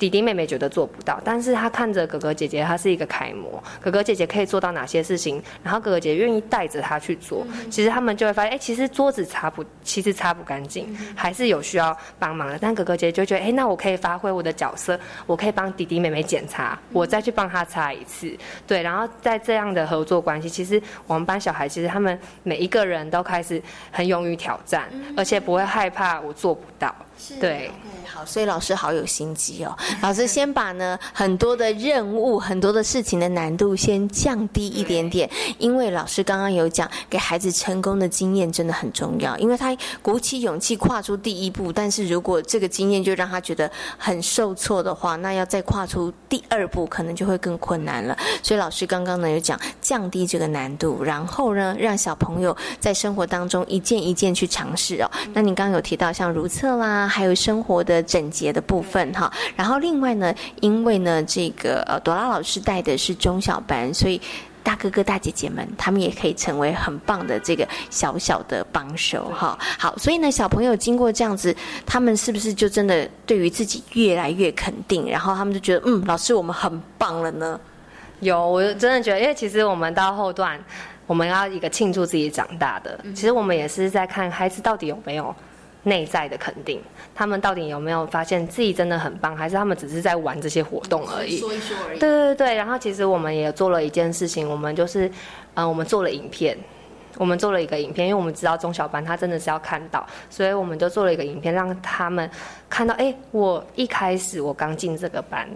弟弟妹妹觉得做不到，但是他看着哥哥姐姐，他是一个楷模。哥哥姐姐可以做到哪些事情，然后哥哥姐姐愿意带着他去做，其实他们就会发现，哎，其实桌子擦不，其实擦不干净，还是有需要帮忙的。但哥哥姐姐就觉得，哎，那我可以发挥我的角色，我可以帮弟弟妹妹检查，我再去帮他擦一次。对，然后在这样的合作关系，其实我们班小孩其实他们每一个人都开始很勇于挑战，而且不会害怕我做不到。对，好，所以老师好有心机哦。老师先把呢很多的任务、很多的事情的难度先降低一点点，因为老师刚刚有讲，给孩子成功的经验真的很重要，因为他鼓起勇气跨出第一步，但是如果这个经验就让他觉得很受挫的话，那要再跨出第二步，可能就会更困难了。所以老师刚刚呢有讲降低这个难度，然后呢让小朋友在生活当中一件一件去尝试哦。那你刚刚有提到像如厕啦。还有生活的整洁的部分哈，然后另外呢，因为呢，这个呃，朵拉老师带的是中小班，所以大哥哥大姐姐们他们也可以成为很棒的这个小小的帮手哈。好，所以呢，小朋友经过这样子，他们是不是就真的对于自己越来越肯定，然后他们就觉得嗯，老师我们很棒了呢？有，我真的觉得，因为其实我们到后段，我们要一个庆祝自己长大的，其实我们也是在看孩子到底有没有。内在的肯定，他们到底有没有发现自己真的很棒，还是他们只是在玩这些活动而已？说一说而已。对对对然后其实我们也做了一件事情，我们就是，嗯，我们做了影片，我们做了一个影片，因为我们知道中小班他真的是要看到，所以我们就做了一个影片，让他们看到，哎，我一开始我刚进这个班。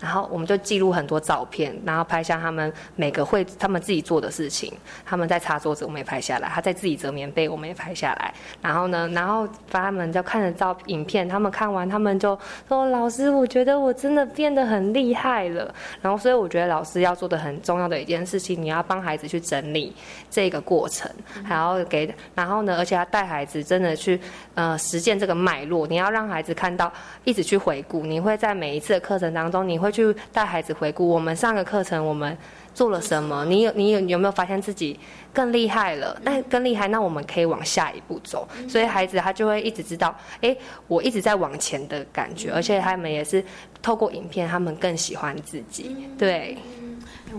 然后我们就记录很多照片，然后拍下他们每个会他们自己做的事情。他们在擦桌子，我们也拍下来；他在自己折棉被，我们也拍下来。然后呢，然后他们就看着照影片，他们看完，他们就说：“老师，我觉得我真的变得很厉害了。”然后，所以我觉得老师要做的很重要的一件事情，你要帮孩子去整理这个过程。程，还要给，然后呢，而且要带孩子真的去呃实践这个脉络。你要让孩子看到，一直去回顾。你会在每一次的课程当中，你会去带孩子回顾我们上个课程我们做了什么。你有你有有没有发现自己更厉害了？那更厉害，那我们可以往下一步走。所以孩子他就会一直知道，哎，我一直在往前的感觉，而且他们也是透过影片，他们更喜欢自己。对。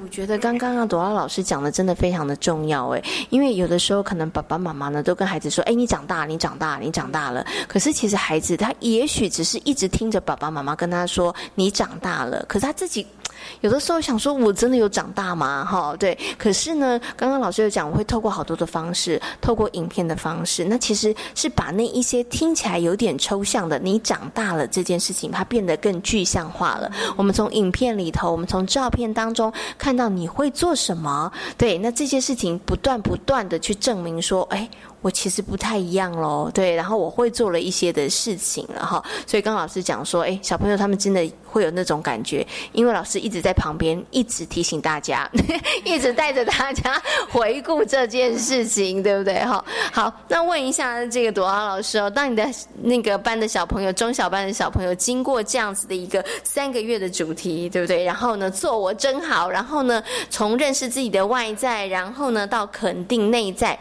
我觉得刚刚啊，朵拉老师讲的真的非常的重要哎，因为有的时候可能爸爸妈妈呢都跟孩子说，哎，你长大，你长大，你长大了。可是其实孩子他也许只是一直听着爸爸妈妈跟他说你长大了，可是他自己。有的时候想说，我真的有长大吗？哈，对。可是呢，刚刚老师有讲，我会透过好多的方式，透过影片的方式，那其实是把那一些听起来有点抽象的“你长大了”这件事情，它变得更具象化了。我们从影片里头，我们从照片当中看到你会做什么，对，那这些事情不断不断的去证明说，哎。我其实不太一样喽，对，然后我会做了一些的事情了哈，所以刚老师讲说，哎，小朋友他们真的会有那种感觉，因为老师一直在旁边，一直提醒大家，一直带着大家回顾这件事情，对不对？哈，好，那问一下这个朵拉老师哦，当你的那个班的小朋友，中小班的小朋友，经过这样子的一个三个月的主题，对不对？然后呢，做我真好，然后呢，从认识自己的外在，然后呢，到肯定内在。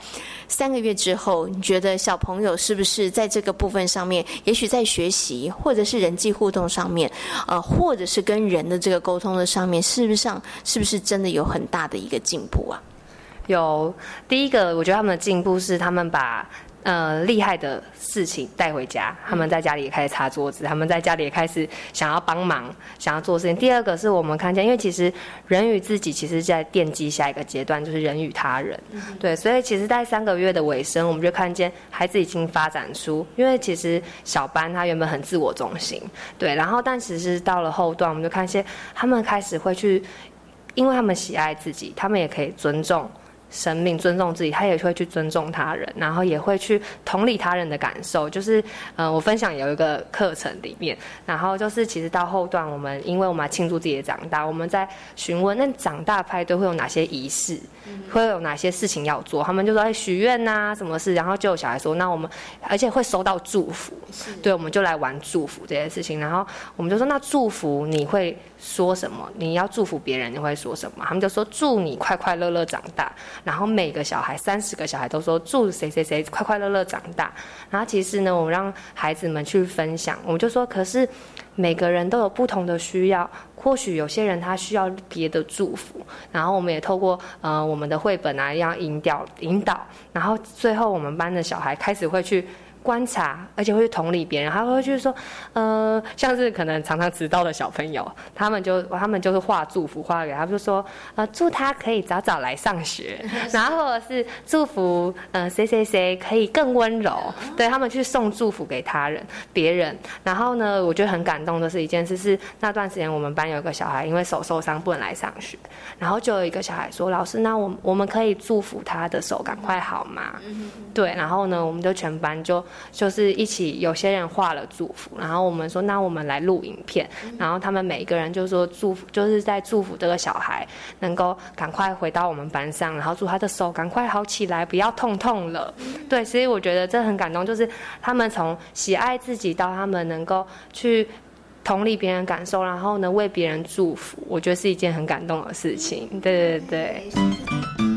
三个月之后，你觉得小朋友是不是在这个部分上面，也许在学习，或者是人际互动上面，呃，或者是跟人的这个沟通的上面，是不是上是不是真的有很大的一个进步啊？有，第一个，我觉得他们的进步是他们把。呃，厉害的事情带回家，他们在家里也开始擦桌子，他们在家里也开始想要帮忙，想要做事情。第二个是我们看见，因为其实人与自己，其实在奠基下一个阶段就是人与他人，对，所以其实，在三个月的尾声，我们就看见孩子已经发展出，因为其实小班他原本很自我中心，对，然后但其实到了后段，我们就看见他们开始会去，因为他们喜爱自己，他们也可以尊重。生命尊重自己，他也会去尊重他人，然后也会去同理他人的感受。就是，呃，我分享有一个课程里面，然后就是其实到后段，我们因为我们要庆祝自己的长大，我们在询问那长大派对会有哪些仪式，会有哪些事情要做。他们就说哎许愿呐，什么事，然后就有小孩说那我们而且会收到祝福，对，我们就来玩祝福这件事情。然后我们就说那祝福你会说什么？你要祝福别人你会说什么？他们就说祝你快快乐乐长大。然后每个小孩，三十个小孩都说祝谁谁谁快快乐乐长大。然后其实呢，我让孩子们去分享，我们就说，可是每个人都有不同的需要，或许有些人他需要别的祝福。然后我们也透过呃我们的绘本啊，要引导引导。然后最后我们班的小孩开始会去。观察，而且会去同理别人，他会就是说，呃，像是可能常常迟到的小朋友，他们就他们就是画祝福画给他，就说，呃，祝他可以早早来上学，然后或者是祝福，呃，谁谁谁可以更温柔，对他们去送祝福给他人、别人。然后呢，我觉得很感动的是一件事，是那段时间我们班有一个小孩因为手受伤不能来上学，然后就有一个小孩说，老师，那我我们可以祝福他的手赶快好吗？对，然后呢，我们就全班就。就是一起，有些人画了祝福，然后我们说，那我们来录影片，然后他们每一个人就说祝福，就是在祝福这个小孩能够赶快回到我们班上，然后祝他的手赶快好起来，不要痛痛了。对，所以我觉得这很感动，就是他们从喜爱自己到他们能够去同理别人感受，然后呢为别人祝福，我觉得是一件很感动的事情。对对对。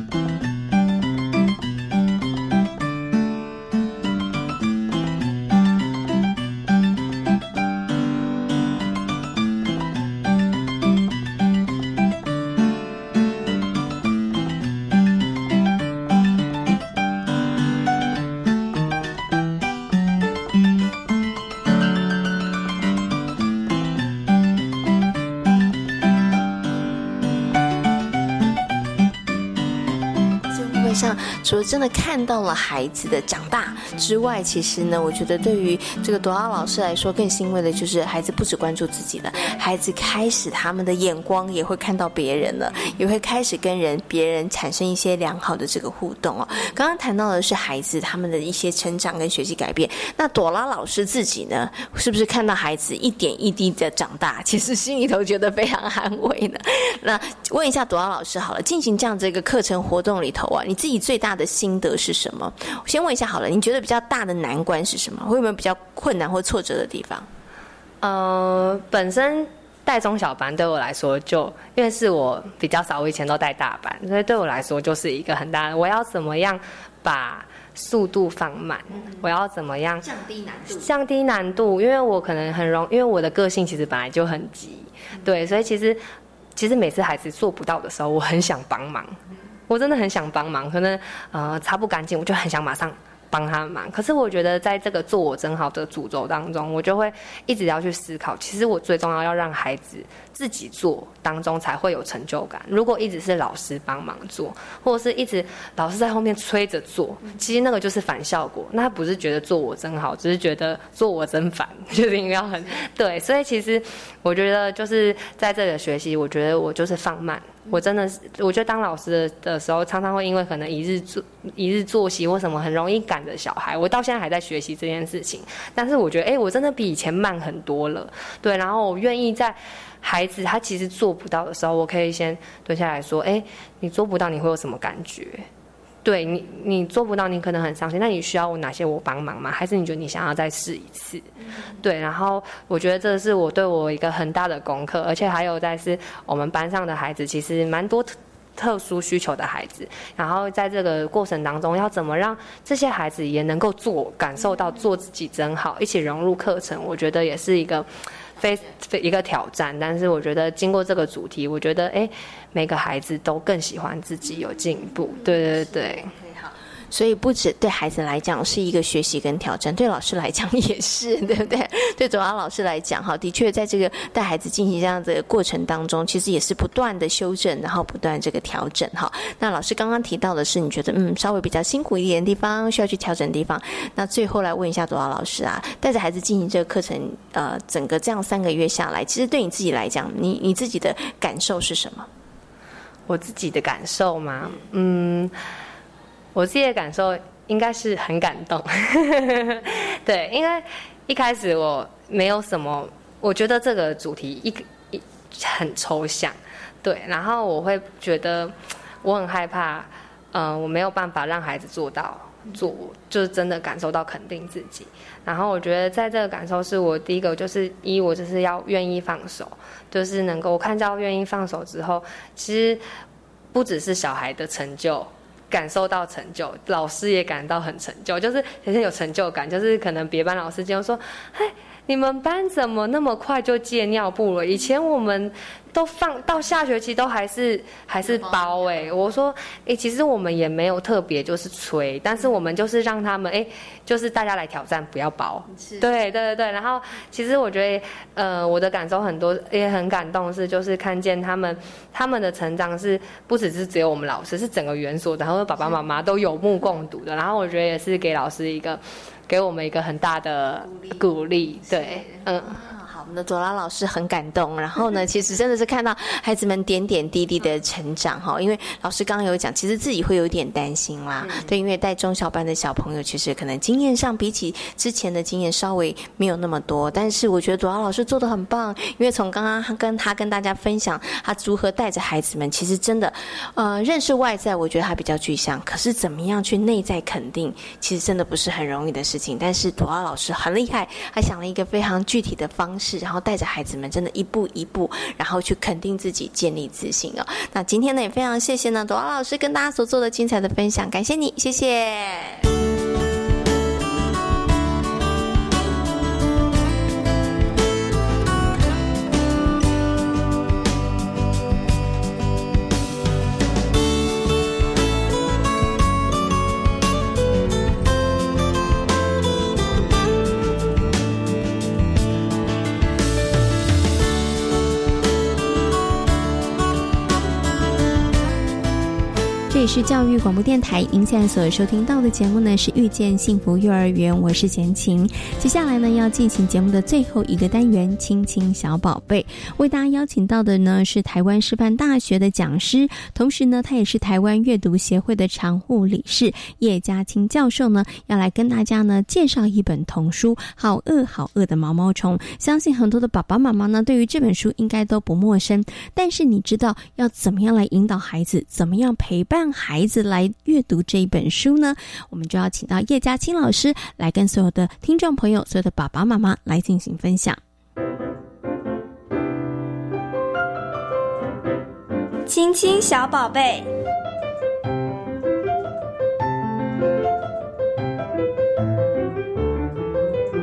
说真的看到了孩子的长大之外，其实呢，我觉得对于这个朵拉老师来说，更欣慰的就是孩子不只关注自己了，孩子开始他们的眼光也会看到别人了，也会开始跟人别人产生一些良好的这个互动哦。刚刚谈到的是孩子他们的一些成长跟学习改变，那朵拉老师自己呢，是不是看到孩子一点一滴的长大，其实心里头觉得非常安慰呢？那问一下朵拉老师好了，进行这样这个课程活动里头啊，你自己最大的心得是什么？我先问一下好了，你觉得比较大的难关是什么？会不会比较困难或挫折的地方？呃，本身带中小班对我来说，就因为是我比较少，我以前都带大班，所以对我来说就是一个很大的，我要怎么样把速度放慢？我要怎么样降低难度？降低难度，因为我可能很容，因为我的个性其实本来就很急，对，所以其实其实每次孩子做不到的时候，我很想帮忙，我真的很想帮忙，可能呃擦不干净，我就很想马上。帮他忙，可是我觉得在这个做我真好的诅咒当中，我就会一直要去思考，其实我最重要要让孩子自己做当中才会有成就感。如果一直是老师帮忙做，或者是一直老师在后面催着做，其实那个就是反效果。那他不是觉得做我真好，只是觉得做我真烦，就是因为要很对。所以其实我觉得就是在这里学习，我觉得我就是放慢。我真的是，我觉得当老师的时候，常常会因为可能一日作一日作息或什么，很容易赶着小孩。我到现在还在学习这件事情，但是我觉得，哎，我真的比以前慢很多了。对，然后我愿意在孩子他其实做不到的时候，我可以先蹲下来说，哎，你做不到，你会有什么感觉？对你，你做不到，你可能很伤心。那你需要我哪些我帮忙吗？还是你觉得你想要再试一次？对，然后我觉得这是我对我一个很大的功课，而且还有在是我们班上的孩子，其实蛮多特特殊需求的孩子。然后在这个过程当中，要怎么让这些孩子也能够做，感受到做自己真好，一起融入课程，我觉得也是一个。非非一个挑战，但是我觉得经过这个主题，我觉得哎，每个孩子都更喜欢自己有进步，对对对。所以不止对孩子来讲是一个学习跟挑战，对老师来讲 也是，对不对？对左要老师来讲，哈，的确在这个带孩子进行这样的过程当中，其实也是不断的修正，然后不断这个调整，哈。那老师刚刚提到的是，你觉得嗯稍微比较辛苦一点的地方，需要去调整的地方。那最后来问一下左要老师啊，带着孩子进行这个课程，呃，整个这样三个月下来，其实对你自己来讲，你你自己的感受是什么？我自己的感受吗？嗯。我自己的感受应该是很感动，对，因为一开始我没有什么，我觉得这个主题一一很抽象，对，然后我会觉得我很害怕，嗯，我没有办法让孩子做到做，就是真的感受到肯定自己。然后我觉得在这个感受是我第一个，就是一我就是要愿意放手，就是能够看到愿意放手之后，其实不只是小孩的成就。感受到成就，老师也感到很成就，就是很有成就感。就是可能别班老师就说：“嘿，你们班怎么那么快就戒尿布了？以前我们……”都放到下学期都还是还是包哎，我说哎，其实我们也没有特别就是催，但是我们就是让他们哎，就是大家来挑战不要包，对对对对。然后其实我觉得呃，我的感受很多也很感动，是就是看见他们他们的成长是不只是只有我们老师，是整个园所，然后爸爸妈妈都有目共睹的。然后我觉得也是给老师一个给我们一个很大的鼓励，对，嗯。的朵拉老师很感动，然后呢，其实真的是看到孩子们点点滴滴的成长哈。因为老师刚刚有讲，其实自己会有点担心啦，对，因为带中小班的小朋友，其实可能经验上比起之前的经验稍微没有那么多。但是我觉得朵拉老师做的很棒，因为从刚刚跟他跟大家分享他如何带着孩子们，其实真的，呃，认识外在，我觉得他比较具象，可是怎么样去内在肯定，其实真的不是很容易的事情。但是朵拉老师很厉害，他想了一个非常具体的方式。然后带着孩子们，真的一步一步，然后去肯定自己，建立自信哦。那今天呢，也非常谢谢呢，朵拉老师跟大家所做的精彩的分享，感谢你，谢谢。是教育广播电台，您现在所收听到的节目呢是遇见幸福幼儿园，我是贤琴。接下来呢要进行节目的最后一个单元，亲亲小宝贝，为大家邀请到的呢是台湾师范大学的讲师，同时呢他也是台湾阅读协会的常务理事叶嘉清教授呢，要来跟大家呢介绍一本童书《好饿好饿的毛毛虫》。相信很多的爸爸妈妈呢对于这本书应该都不陌生，但是你知道要怎么样来引导孩子，怎么样陪伴？孩子来阅读这一本书呢？我们就要请到叶嘉青老师来跟所有的听众朋友、所有的爸爸妈妈来进行分享。亲亲小宝贝。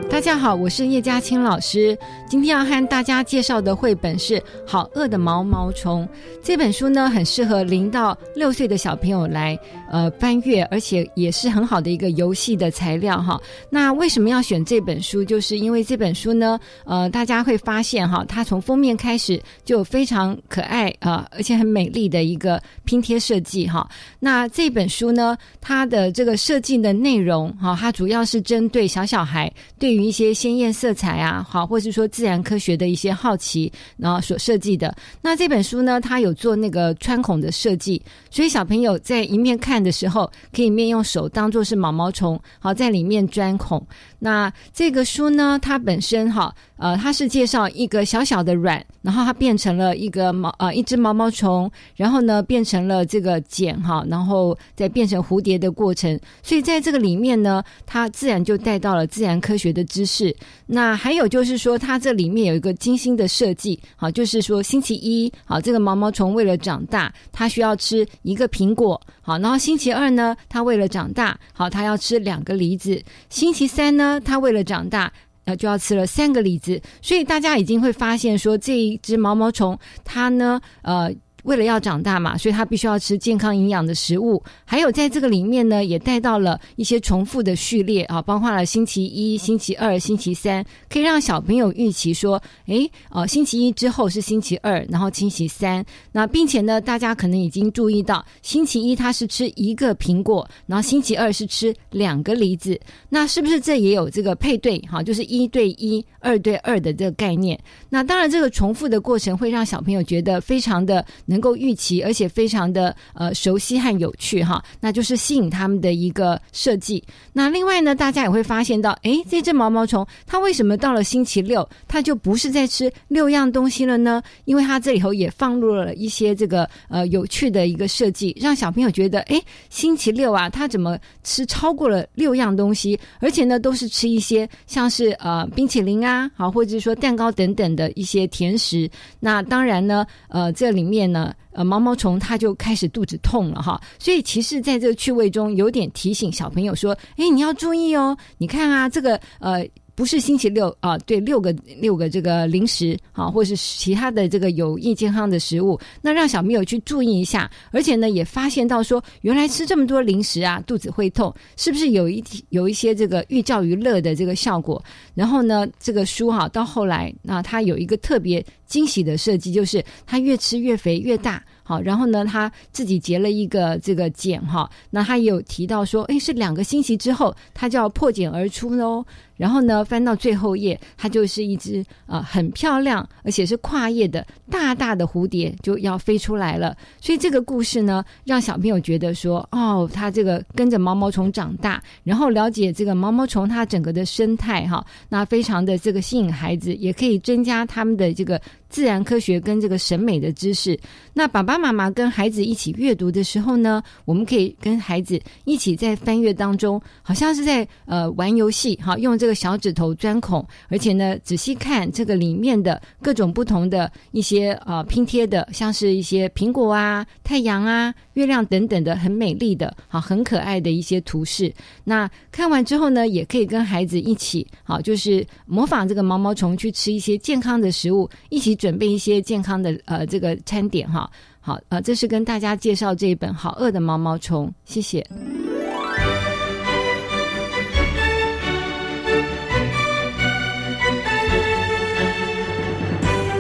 大家好，我是叶嘉青老师。今天要和大家介绍的绘本是《好饿的毛毛虫》。这本书呢，很适合零到六岁的小朋友来呃翻阅，而且也是很好的一个游戏的材料哈。那为什么要选这本书？就是因为这本书呢，呃，大家会发现哈，它从封面开始就非常可爱啊，而且很美丽的一个拼贴设计哈。那这本书呢，它的这个设计的内容哈，它主要是针对小小孩对于一些鲜艳色彩啊，好，或是说自然科学的一些好奇，然后所设计的。那这本书呢，它有做那个穿孔的设计，所以小朋友在一面看的时候，可以面用手当做是毛毛虫，好在里面钻孔。那这个书呢，它本身哈，呃，它是介绍一个小小的卵，然后它变成了一个毛呃一只毛毛虫，然后呢变成了这个茧哈，然后再变成蝴蝶的过程。所以在这个里面呢，它自然就带到了自然科学的知识。那还有就是说，它这这里面有一个精心的设计，好，就是说星期一，好，这个毛毛虫为了长大，它需要吃一个苹果，好，然后星期二呢，它为了长大，好，它要吃两个梨子，星期三呢。它为了长大，呃，就要吃了三个梨子，所以大家已经会发现说，这一只毛毛虫，它呢，呃。为了要长大嘛，所以他必须要吃健康营养的食物。还有在这个里面呢，也带到了一些重复的序列啊，包括了星期一、星期二、星期三，可以让小朋友预期说，哎，哦，星期一之后是星期二，然后星期三。那并且呢，大家可能已经注意到，星期一他是吃一个苹果，然后星期二是吃两个梨子。那是不是这也有这个配对？哈，就是一对一、二对二的这个概念。那当然，这个重复的过程会让小朋友觉得非常的。能够预期，而且非常的呃熟悉和有趣哈，那就是吸引他们的一个设计。那另外呢，大家也会发现到，哎，这只毛毛虫它为什么到了星期六，它就不是在吃六样东西了呢？因为它这里头也放入了一些这个呃有趣的一个设计，让小朋友觉得，哎，星期六啊，它怎么吃超过了六样东西？而且呢，都是吃一些像是呃冰淇淋啊，好，或者是说蛋糕等等的一些甜食。那当然呢，呃，这里面呢。呃，毛毛虫它就开始肚子痛了哈，所以其实在这个趣味中有点提醒小朋友说，哎，你要注意哦，你看啊，这个呃。不是星期六啊，对，六个六个这个零食啊，或是其他的这个有益健康的食物，那让小朋友去注意一下，而且呢，也发现到说，原来吃这么多零食啊，肚子会痛，是不是有一有一些这个寓教于乐的这个效果？然后呢，这个书哈，到后来那它有一个特别惊喜的设计，就是它越吃越肥越大。好，然后呢，他自己结了一个这个茧哈，那他也有提到说，哎，是两个星期之后，他就要破茧而出喽。然后呢，翻到最后页，它就是一只啊很漂亮，而且是跨页的大大的蝴蝶就要飞出来了。所以这个故事呢，让小朋友觉得说，哦，他这个跟着毛毛虫长大，然后了解这个毛毛虫它整个的生态哈，那非常的这个吸引孩子，也可以增加他们的这个。自然科学跟这个审美的知识，那爸爸妈妈跟孩子一起阅读的时候呢，我们可以跟孩子一起在翻阅当中，好像是在呃玩游戏，哈，用这个小指头钻孔，而且呢仔细看这个里面的各种不同的一些呃拼贴的，像是一些苹果啊、太阳啊、月亮等等的很美丽的、好很可爱的一些图示。那看完之后呢，也可以跟孩子一起，好就是模仿这个毛毛虫去吃一些健康的食物，一起。准备一些健康的呃这个餐点哈，好呃，这是跟大家介绍这一本《好饿的毛毛虫》，谢谢。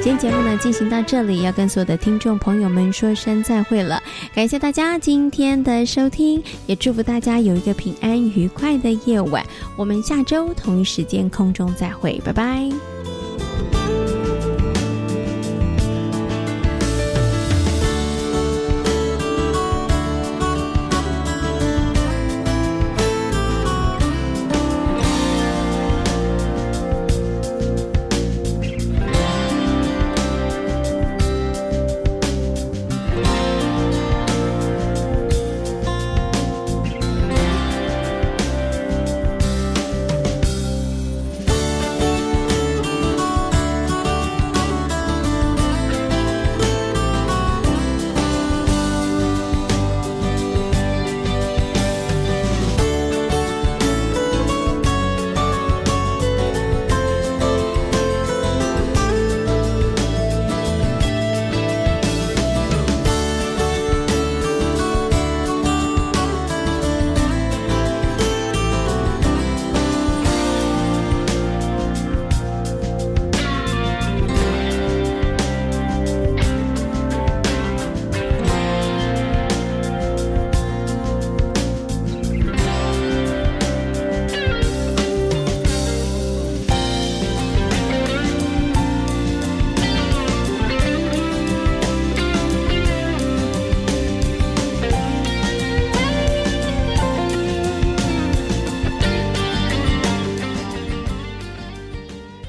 今天节目呢进行到这里，要跟所有的听众朋友们说声再会了。感谢大家今天的收听，也祝福大家有一个平安愉快的夜晚。我们下周同一时间空中再会，拜拜。